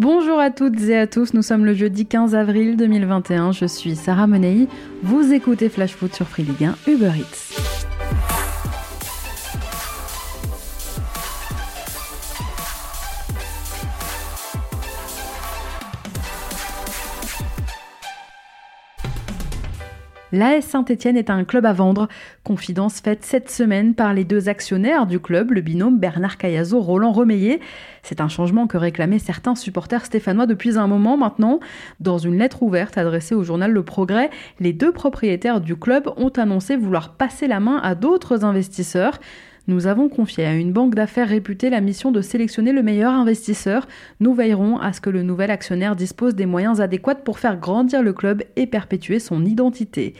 Bonjour à toutes et à tous, nous sommes le jeudi 15 avril 2021, je suis Sarah Menei, vous écoutez Flash Foot sur Free Ligue 1 Uber Eats. L'AS Saint-Etienne est un club à vendre. Confidence faite cette semaine par les deux actionnaires du club, le binôme Bernard Cayazo, Roland Remeillet. C'est un changement que réclamaient certains supporters stéphanois depuis un moment maintenant. Dans une lettre ouverte adressée au journal Le Progrès, les deux propriétaires du club ont annoncé vouloir passer la main à d'autres investisseurs. Nous avons confié à une banque d'affaires réputée la mission de sélectionner le meilleur investisseur. Nous veillerons à ce que le nouvel actionnaire dispose des moyens adéquats pour faire grandir le club et perpétuer son identité.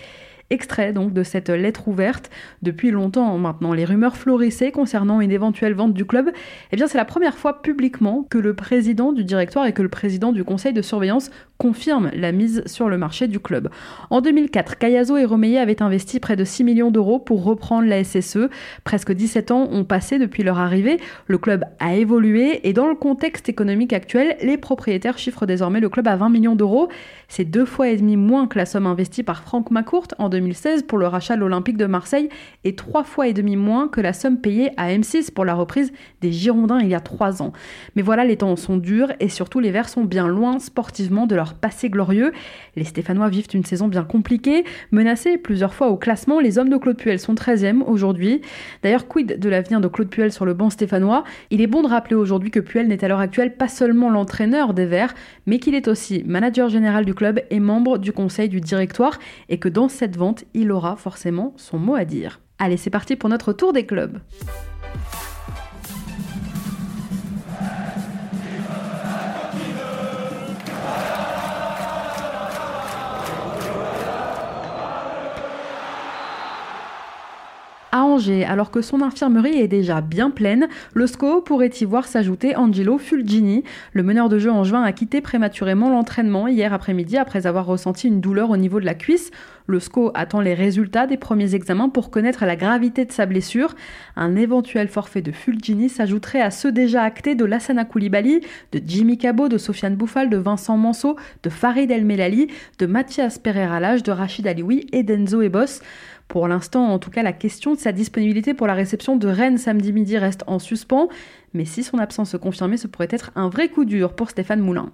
Extrait donc de cette lettre ouverte. Depuis longtemps maintenant, les rumeurs florissaient concernant une éventuelle vente du club. Eh bien, c'est la première fois publiquement que le président du directoire et que le président du conseil de surveillance confirment la mise sur le marché du club. En 2004, Cayazo et Romeyer avaient investi près de 6 millions d'euros pour reprendre la SSE. Presque 17 ans ont passé depuis leur arrivée. Le club a évolué et dans le contexte économique actuel, les propriétaires chiffrent désormais le club à 20 millions d'euros. C'est deux fois et demi moins que la somme investie par Franck Macourt en 2004 2016 pour le rachat de l'Olympique de Marseille et trois fois et demi moins que la somme payée à M6 pour la reprise des Girondins il y a trois ans. Mais voilà, les temps sont durs et surtout les Verts sont bien loin sportivement de leur passé glorieux. Les Stéphanois vivent une saison bien compliquée, menacés plusieurs fois au classement. Les hommes de Claude Puel sont 13e aujourd'hui. D'ailleurs, quid de l'avenir de Claude Puel sur le banc stéphanois? Il est bon de rappeler aujourd'hui que Puel n'est à l'heure actuelle pas seulement l'entraîneur des Verts, mais qu'il est aussi manager général du club et membre du conseil du directoire et que dans cette vente, il aura forcément son mot à dire. Allez, c'est parti pour notre tour des clubs. À Angers, alors que son infirmerie est déjà bien pleine, le SCO pourrait y voir s'ajouter Angelo Fulgini. Le meneur de jeu en juin a quitté prématurément l'entraînement hier après-midi après avoir ressenti une douleur au niveau de la cuisse. Le SCO attend les résultats des premiers examens pour connaître la gravité de sa blessure. Un éventuel forfait de Fulgini s'ajouterait à ceux déjà actés de Lassana Koulibaly, de Jimmy Cabot, de Sofiane Bouffal, de Vincent Manceau, de Farid El Melali, de Mathias Pereira Lage, de Rachid Alioui et d'Enzo Ebos. Pour l'instant, en tout cas, la question de sa disponibilité pour la réception de Rennes samedi midi reste en suspens, mais si son absence se confirmait, ce pourrait être un vrai coup dur pour Stéphane Moulin.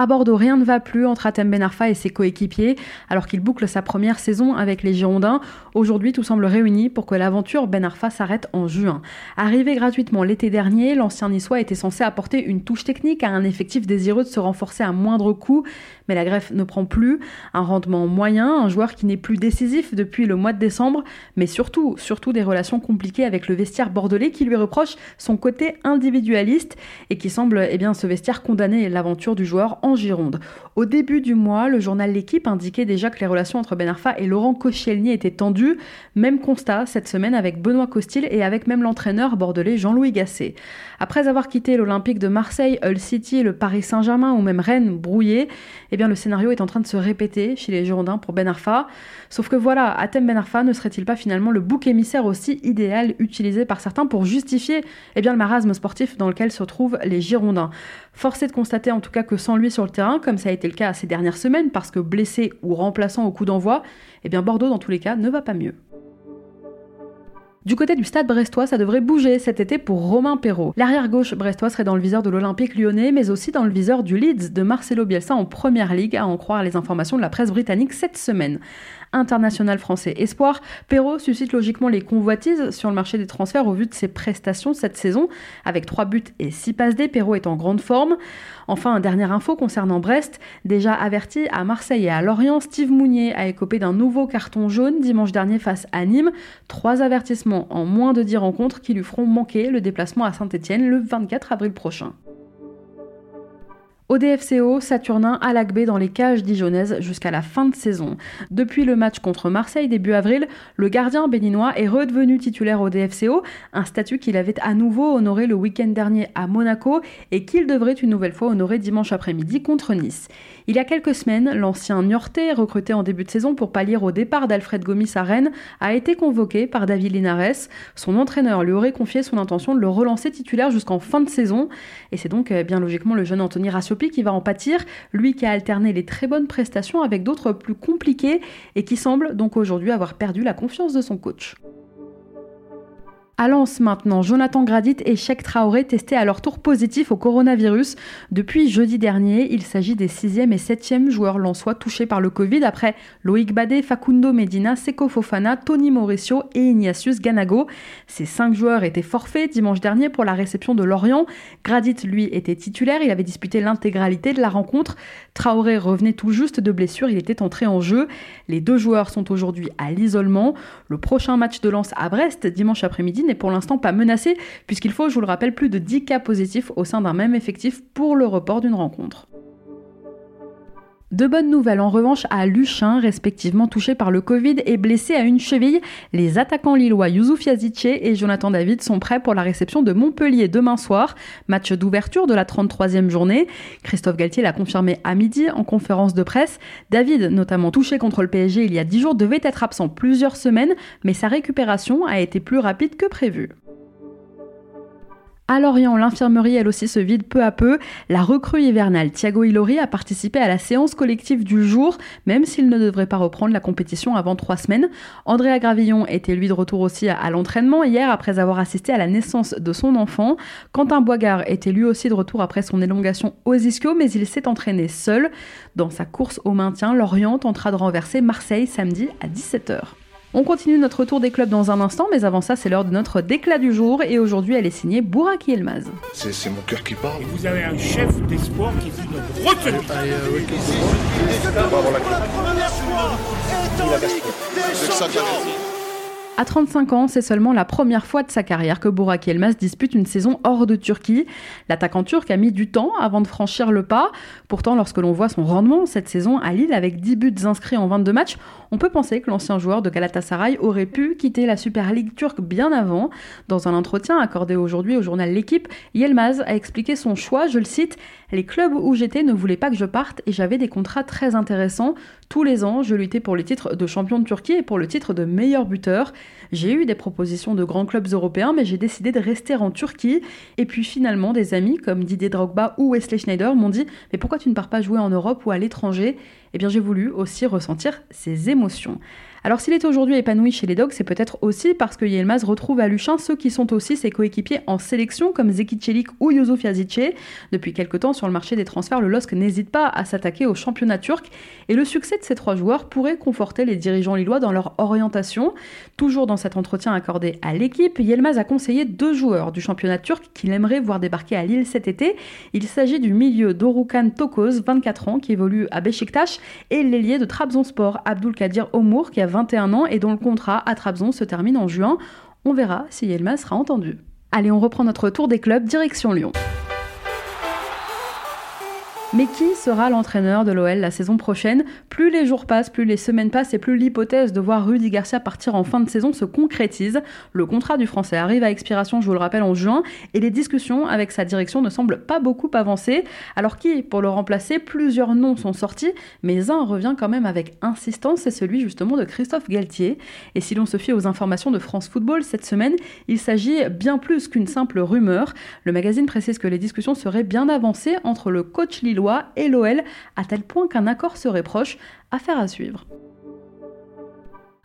À Bordeaux, rien ne va plus entre Atem Benarfa et ses coéquipiers, alors qu'il boucle sa première saison avec les Girondins. Aujourd'hui, tout semble réuni pour que l'aventure Benarfa s'arrête en juin. Arrivé gratuitement l'été dernier, l'ancien niçois était censé apporter une touche technique à un effectif désireux de se renforcer à moindre coût, mais la greffe ne prend plus. Un rendement moyen, un joueur qui n'est plus décisif depuis le mois de décembre, mais surtout, surtout des relations compliquées avec le vestiaire bordelais qui lui reproche son côté individualiste et qui semble eh bien, ce vestiaire condamner l'aventure du joueur Gironde. Au début du mois, le journal L'équipe indiquait déjà que les relations entre Ben Arfa et Laurent Koscielny étaient tendues. Même constat cette semaine avec Benoît Costil et avec même l'entraîneur bordelais Jean-Louis Gasset. Après avoir quitté l'Olympique de Marseille, Hull City, le Paris Saint-Germain ou même Rennes brouillé, eh bien le scénario est en train de se répéter chez les Girondins pour Ben Arfa. Sauf que voilà, Atem Ben Arfa ne serait-il pas finalement le bouc émissaire aussi idéal utilisé par certains pour justifier eh bien, le marasme sportif dans lequel se trouvent les Girondins? Forcé de constater en tout cas que sans lui sur le terrain, comme ça a été le cas ces dernières semaines, parce que blessé ou remplaçant au coup d'envoi, eh bien Bordeaux dans tous les cas ne va pas mieux. Du côté du stade brestois, ça devrait bouger cet été pour Romain Perrault. L'arrière gauche brestois serait dans le viseur de l'Olympique lyonnais, mais aussi dans le viseur du Leeds de Marcelo Bielsa en première ligue, à en croire les informations de la presse britannique cette semaine international français espoir, Perrault suscite logiquement les convoitises sur le marché des transferts au vu de ses prestations cette saison. Avec 3 buts et 6 passes D, Perrault est en grande forme. Enfin, dernière info concernant Brest. Déjà averti à Marseille et à Lorient, Steve Mounier a écopé d'un nouveau carton jaune dimanche dernier face à Nîmes. Trois avertissements en moins de 10 rencontres qui lui feront manquer le déplacement à Saint-Etienne le 24 avril prochain. Au DFCO, Saturnin à l'Agbé dans les cages dijonnaises jusqu'à la fin de saison. Depuis le match contre Marseille début avril, le gardien béninois est redevenu titulaire au DFCO, un statut qu'il avait à nouveau honoré le week-end dernier à Monaco et qu'il devrait une nouvelle fois honorer dimanche après-midi contre Nice. Il y a quelques semaines, l'ancien Niortais, recruté en début de saison pour pallier au départ d'Alfred Gomis à Rennes, a été convoqué par David Linares. Son entraîneur lui aurait confié son intention de le relancer titulaire jusqu'en fin de saison. Et c'est donc euh, bien logiquement le jeune Anthony Qui va en pâtir, lui qui a alterné les très bonnes prestations avec d'autres plus compliquées et qui semble donc aujourd'hui avoir perdu la confiance de son coach. À Lens maintenant, Jonathan Gradit et Cheikh Traoré testés à leur tour positif au coronavirus. Depuis jeudi dernier, il s'agit des 6e et 7e joueurs lensois touchés par le Covid après Loïc Badé, Facundo Medina, Seko Fofana, Tony Mauricio et Ignatius Ganago. Ces cinq joueurs étaient forfaits dimanche dernier pour la réception de Lorient. Gradit, lui, était titulaire, il avait disputé l'intégralité de la rencontre. Traoré revenait tout juste de blessure, il était entré en jeu. Les deux joueurs sont aujourd'hui à l'isolement. Le prochain match de Lens à Brest, dimanche après-midi, n'est pour l'instant pas menacé, puisqu'il faut, je vous le rappelle, plus de 10 cas positifs au sein d'un même effectif pour le report d'une rencontre. De bonnes nouvelles en revanche à Luchin, respectivement touché par le Covid et blessé à une cheville. Les attaquants lillois Youssouf Yazice et Jonathan David sont prêts pour la réception de Montpellier demain soir, match d'ouverture de la 33e journée. Christophe Galtier l'a confirmé à midi en conférence de presse. David, notamment touché contre le PSG il y a 10 jours, devait être absent plusieurs semaines, mais sa récupération a été plus rapide que prévu. À Lorient, l'infirmerie elle aussi se vide peu à peu. La recrue hivernale Thiago Ilori a participé à la séance collective du jour, même s'il ne devrait pas reprendre la compétition avant trois semaines. Andrea Gravillon était lui de retour aussi à, l'entraînement hier après avoir assisté à la naissance de son enfant. Quentin Boigard était lui aussi de retour après son élongation aux ischios, mais il s'est entraîné seul. Dans sa course au maintien, Lorient tentera de renverser Marseille samedi à 17h. On continue notre tour des clubs dans un instant, mais avant ça, c'est l'heure de notre déclat du jour. Et aujourd'hui, elle est signée Bouraki Elmaz. C'est mon cœur qui parle. Et vous avez un chef d'espoir qui vous notre retenue. À 35 ans, c'est seulement la première fois de sa carrière que Burak Elmas dispute une saison hors de Turquie. L'attaquant turc a mis du temps avant de franchir le pas. Pourtant, lorsque l'on voit son rendement cette saison à Lille avec 10 buts inscrits en 22 matchs, on peut penser que l'ancien joueur de Galatasaray aurait pu quitter la Super League turque bien avant. Dans un entretien accordé aujourd'hui au journal L'équipe, Yelmaz a expliqué son choix, je le cite, Les clubs où j'étais ne voulaient pas que je parte et j'avais des contrats très intéressants. Tous les ans, je luttais pour le titre de champion de Turquie et pour le titre de meilleur buteur. J'ai eu des propositions de grands clubs européens, mais j'ai décidé de rester en Turquie. Et puis finalement, des amis comme Didier Drogba ou Wesley Schneider m'ont dit Mais pourquoi tu ne pars pas jouer en Europe ou à l'étranger? Eh bien, j'ai voulu aussi ressentir ces émotions. Alors s'il est aujourd'hui épanoui chez les Dogs, c'est peut-être aussi parce que Yelmaz retrouve à Luchin ceux qui sont aussi ses coéquipiers en sélection, comme Zeki Celik ou Youssouf Yazice. Depuis quelque temps, sur le marché des transferts, le LOSC n'hésite pas à s'attaquer au championnat turc, et le succès de ces trois joueurs pourrait conforter les dirigeants lillois dans leur orientation. Toujours dans cet entretien accordé à l'équipe, Yelmaz a conseillé deux joueurs du championnat turc qu'il aimerait voir débarquer à Lille cet été. Il s'agit du milieu Dorukan Tokoz, 24 ans, qui évolue à Beşiktaş, et l'ailier de Trabzonspor, Abdul Kadir Omour, qui a 21 ans et dont le contrat à Trabzon se termine en juin. On verra si Yelma sera entendu. Allez, on reprend notre tour des clubs direction Lyon. Mais qui sera l'entraîneur de l'OL la saison prochaine? Plus les jours passent, plus les semaines passent et plus l'hypothèse de voir Rudy Garcia partir en fin de saison se concrétise. Le contrat du Français arrive à expiration, je vous le rappelle, en juin et les discussions avec sa direction ne semblent pas beaucoup avancer. Alors qui, pour le remplacer, plusieurs noms sont sortis, mais un revient quand même avec insistance, c'est celui justement de Christophe Galtier. Et si l'on se fie aux informations de France Football cette semaine, il s'agit bien plus qu'une simple rumeur. Le magazine précise que les discussions seraient bien avancées entre le coach Lille et l'OL, à tel point qu'un accord serait proche. Affaire à suivre.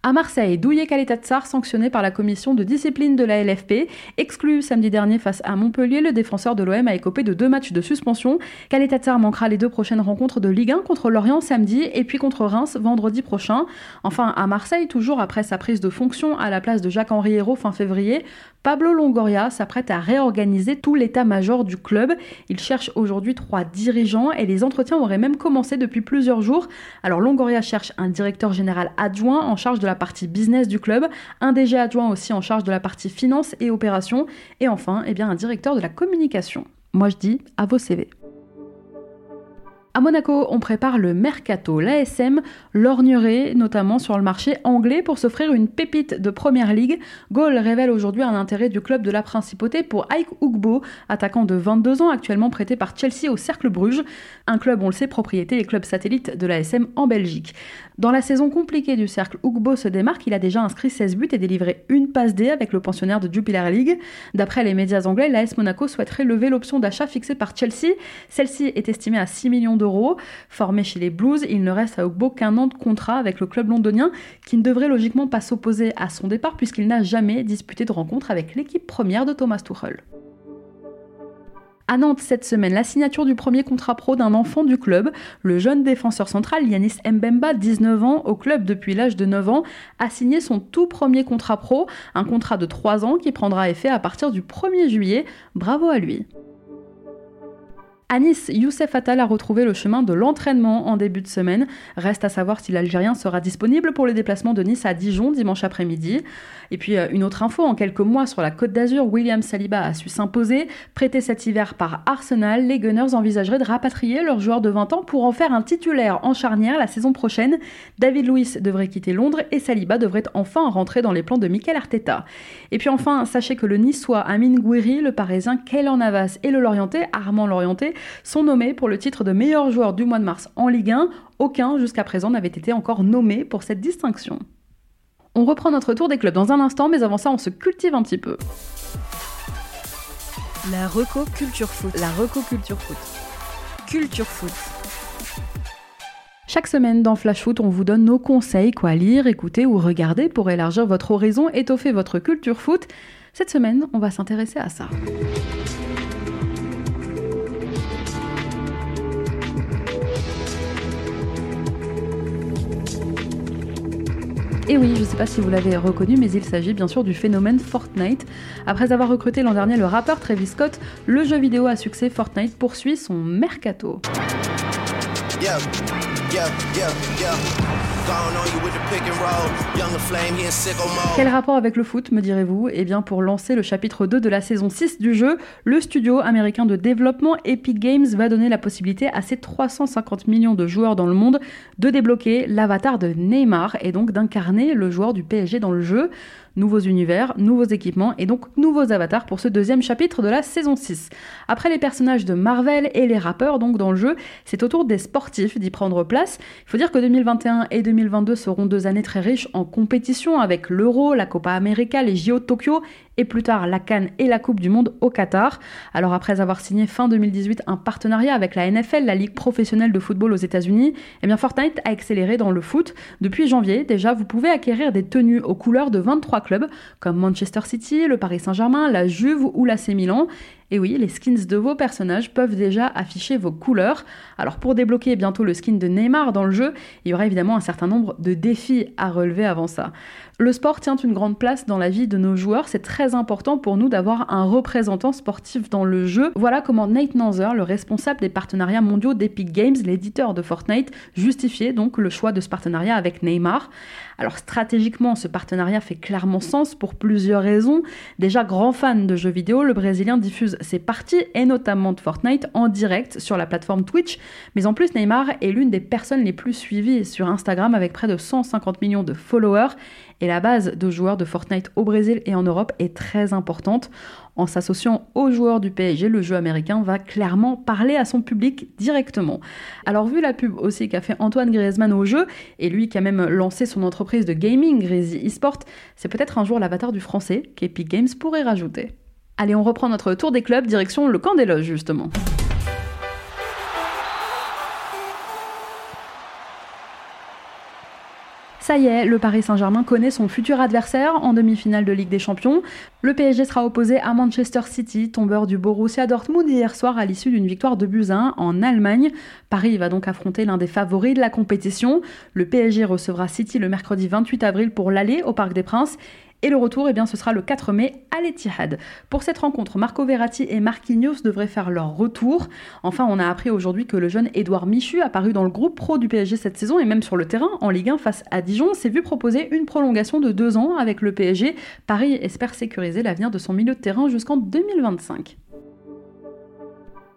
À Marseille, Douye Kaletatsar, sanctionné par la commission de discipline de la LFP, exclu samedi dernier face à Montpellier, le défenseur de l'OM a écopé de deux matchs de suspension. Kaletatsar manquera les deux prochaines rencontres de Ligue 1 contre Lorient samedi et puis contre Reims vendredi prochain. Enfin, à Marseille, toujours après sa prise de fonction à la place de Jacques-Henri Hérault fin février, Pablo Longoria s'apprête à réorganiser tout l'état-major du club. Il cherche aujourd'hui trois dirigeants et les entretiens auraient même commencé depuis plusieurs jours. Alors Longoria cherche un directeur général adjoint en charge de la partie business du club, un DG adjoint aussi en charge de la partie finance et opération, et enfin eh bien, un directeur de la communication. Moi je dis à vos CV. À Monaco, on prépare le mercato. L'ASM lorgnerait notamment sur le marché anglais pour s'offrir une pépite de première ligue. Gaulle révèle aujourd'hui un intérêt du club de la Principauté pour Ike Ugbo, attaquant de 22 ans, actuellement prêté par Chelsea au Cercle Bruges, un club, on le sait, propriété et club satellite de l'ASM en Belgique. Dans la saison compliquée du Cercle, Ugbo se démarque, il a déjà inscrit 16 buts et délivré une passe D avec le pensionnaire de Jupiler League. D'après les médias anglais, l'AS Monaco souhaiterait lever l'option d'achat fixée par Chelsea. Celle-ci est estimée à 6 millions d'euros. Formé chez les Blues, il ne reste à Ugbo qu'un an de contrat avec le club londonien qui ne devrait logiquement pas s'opposer à son départ puisqu'il n'a jamais disputé de rencontre avec l'équipe première de Thomas Tuchel. À Nantes cette semaine, la signature du premier contrat pro d'un enfant du club, le jeune défenseur central Yanis Mbemba, 19 ans, au club depuis l'âge de 9 ans, a signé son tout premier contrat pro, un contrat de 3 ans qui prendra effet à partir du 1er juillet. Bravo à lui. À Nice, Youssef Attal a retrouvé le chemin de l'entraînement en début de semaine. Reste à savoir si l'Algérien sera disponible pour les déplacements de Nice à Dijon dimanche après-midi. Et puis euh, une autre info, en quelques mois sur la Côte d'Azur, William Saliba a su s'imposer. Prêté cet hiver par Arsenal, les Gunners envisageraient de rapatrier leur joueur de 20 ans pour en faire un titulaire en charnière la saison prochaine. David Luiz devrait quitter Londres et Saliba devrait enfin rentrer dans les plans de Mikel Arteta. Et puis enfin, sachez que le Niçois Amin Gouiri, le Parisien Keylor Navas et le Lorientais Armand Lorientais sont nommés pour le titre de meilleur joueur du mois de mars en Ligue 1. Aucun jusqu'à présent n'avait été encore nommé pour cette distinction. On reprend notre tour des clubs dans un instant, mais avant ça, on se cultive un petit peu. La Reco Culture Foot. La Reco Culture Foot. Culture Foot. Chaque semaine dans Flash Foot, on vous donne nos conseils, quoi lire, écouter ou regarder pour élargir votre horizon, étoffer votre culture foot. Cette semaine, on va s'intéresser à ça. Et oui, je ne sais pas si vous l'avez reconnu, mais il s'agit bien sûr du phénomène Fortnite. Après avoir recruté l'an dernier le rappeur Travis Scott, le jeu vidéo à succès Fortnite poursuit son mercato. Quel rapport avec le foot, me direz-vous? Eh bien, pour lancer le chapitre 2 de la saison 6 du jeu, le studio américain de développement Epic Games va donner la possibilité à ses 350 millions de joueurs dans le monde de débloquer l'avatar de Neymar et donc d'incarner le joueur du PSG dans le jeu nouveaux univers, nouveaux équipements et donc nouveaux avatars pour ce deuxième chapitre de la saison 6. Après les personnages de Marvel et les rappeurs donc dans le jeu, c'est au tour des sportifs d'y prendre place. Il faut dire que 2021 et 2022 seront deux années très riches en compétition avec l'Euro, la Copa América, les JO de Tokyo et plus tard la Cannes et la Coupe du Monde au Qatar. Alors après avoir signé fin 2018 un partenariat avec la NFL, la Ligue professionnelle de football aux États-Unis, eh bien Fortnite a accéléré dans le foot. Depuis janvier, déjà, vous pouvez acquérir des tenues aux couleurs de 23 clubs comme Manchester City, le Paris Saint-Germain, la Juve ou l'AC Milan. Et oui, les skins de vos personnages peuvent déjà afficher vos couleurs. Alors pour débloquer bientôt le skin de Neymar dans le jeu, il y aura évidemment un certain nombre de défis à relever avant ça. Le sport tient une grande place dans la vie de nos joueurs, c'est très important pour nous d'avoir un représentant sportif dans le jeu. Voilà comment Nate Nanzer, le responsable des partenariats mondiaux d'Epic Games, l'éditeur de Fortnite, justifiait donc le choix de ce partenariat avec Neymar. Alors stratégiquement, ce partenariat fait clairement sens pour plusieurs raisons. Déjà grand fan de jeux vidéo, le Brésilien diffuse ses parties, et notamment de Fortnite, en direct sur la plateforme Twitch. Mais en plus, Neymar est l'une des personnes les plus suivies sur Instagram avec près de 150 millions de followers. Et la base de joueurs de Fortnite au Brésil et en Europe est très importante. En s'associant aux joueurs du PSG, le jeu américain va clairement parler à son public directement. Alors vu la pub aussi qu'a fait Antoine Griezmann au jeu, et lui qui a même lancé son entreprise de gaming, Grizzly Esport, c'est peut-être un jour l'avatar du français qu'Epic Games pourrait rajouter. Allez, on reprend notre tour des clubs, direction le camp des loges justement. Ça y est, le Paris Saint-Germain connaît son futur adversaire en demi-finale de Ligue des Champions. Le PSG sera opposé à Manchester City, tombeur du Borussia Dortmund hier soir à l'issue d'une victoire de Buzyn en Allemagne. Paris va donc affronter l'un des favoris de la compétition. Le PSG recevra City le mercredi 28 avril pour l'aller au Parc des Princes et le retour, eh bien, ce sera le 4 mai à l'Etihad. Pour cette rencontre, Marco Verratti et Marquinhos devraient faire leur retour. Enfin, on a appris aujourd'hui que le jeune Édouard Michu, apparu dans le groupe pro du PSG cette saison et même sur le terrain en Ligue 1 face à Dijon, s'est vu proposer une prolongation de deux ans avec le PSG. Paris espère sécuriser l'avenir de son milieu de terrain jusqu'en 2025.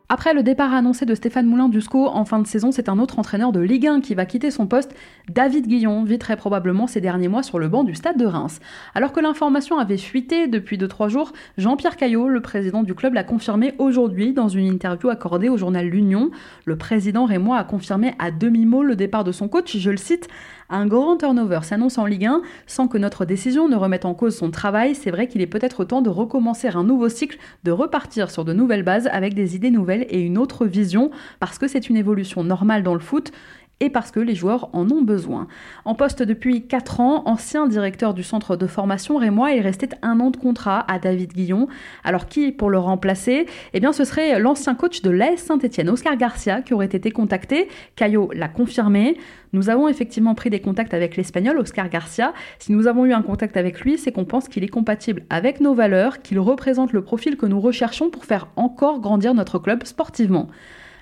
Après le départ annoncé de Stéphane Moulin du SCO en fin de saison, c'est un autre entraîneur de Ligue 1 qui va quitter son poste, David Guillon, vit très probablement ces derniers mois sur le banc du stade de Reims. Alors que l'information avait fuité depuis 2-3 jours, Jean-Pierre Caillot, le président du club, l'a confirmé aujourd'hui dans une interview accordée au journal L'Union. Le président Rémois a confirmé à demi-mot le départ de son coach, je le cite, un grand turnover s'annonce en Ligue 1 sans que notre décision ne remette en cause son travail. C'est vrai qu'il est peut-être temps de recommencer un nouveau cycle, de repartir sur de nouvelles bases avec des idées nouvelles et une autre vision, parce que c'est une évolution normale dans le foot et parce que les joueurs en ont besoin. En poste depuis 4 ans, ancien directeur du centre de formation Rémois, il restait un an de contrat à David Guillon. Alors qui pour le remplacer? Eh bien ce serait l'ancien coach de l'AS Saint-Etienne, Oscar Garcia, qui aurait été contacté. Caillot l'a confirmé. Nous avons effectivement pris des contacts avec l'Espagnol, Oscar Garcia. Si nous avons eu un contact avec lui, c'est qu'on pense qu'il est compatible avec nos valeurs, qu'il représente le profil que nous recherchons pour faire encore grandir notre club sportivement.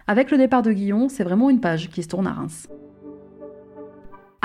Avec le départ de Guillon, c'est vraiment une page qui se tourne à Reims.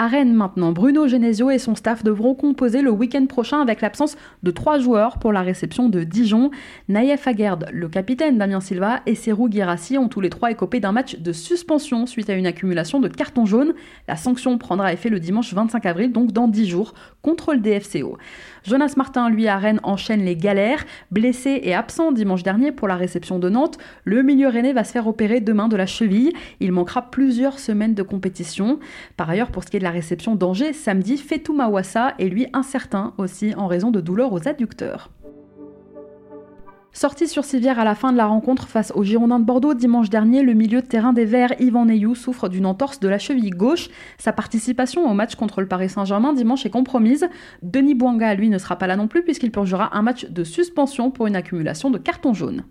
À Rennes maintenant, Bruno Genesio et son staff devront composer le week-end prochain avec l'absence de trois joueurs pour la réception de Dijon. Naïef Aguerd, le capitaine Damien Silva et Serou Guirassi ont tous les trois écopé d'un match de suspension suite à une accumulation de cartons jaunes. La sanction prendra effet le dimanche 25 avril, donc dans 10 jours, contre le DFCO. Jonas Martin, lui, à Rennes, enchaîne les galères. Blessé et absent dimanche dernier pour la réception de Nantes, le milieu rennais va se faire opérer demain de la cheville. Il manquera plusieurs semaines de compétition. Par ailleurs, pour ce qui est de la réception d'Angers, samedi, Fetou Mawassa est lui incertain aussi en raison de douleurs aux adducteurs. Sorti sur civière à la fin de la rencontre face aux Girondins de Bordeaux dimanche dernier, le milieu de terrain des Verts, Yvan Neyou, souffre d'une entorse de la cheville gauche. Sa participation au match contre le Paris Saint-Germain dimanche est compromise. Denis Bouanga, lui, ne sera pas là non plus puisqu'il purgera un match de suspension pour une accumulation de cartons jaunes.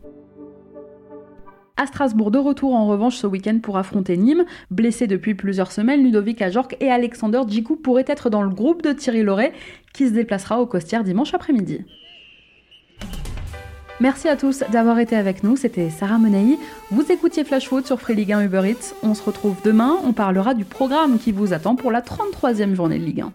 À Strasbourg, de retour en revanche ce week-end pour affronter Nîmes. Blessé depuis plusieurs semaines, Ludovic Ajorc et Alexander Djikou pourraient être dans le groupe de Thierry Loret qui se déplacera au Costières dimanche après-midi. Merci à tous d'avoir été avec nous, c'était Sarah Menei. Vous écoutiez Flash Foot sur Free Ligue 1 Uber Eats. On se retrouve demain, on parlera du programme qui vous attend pour la 33e journée de Ligue 1.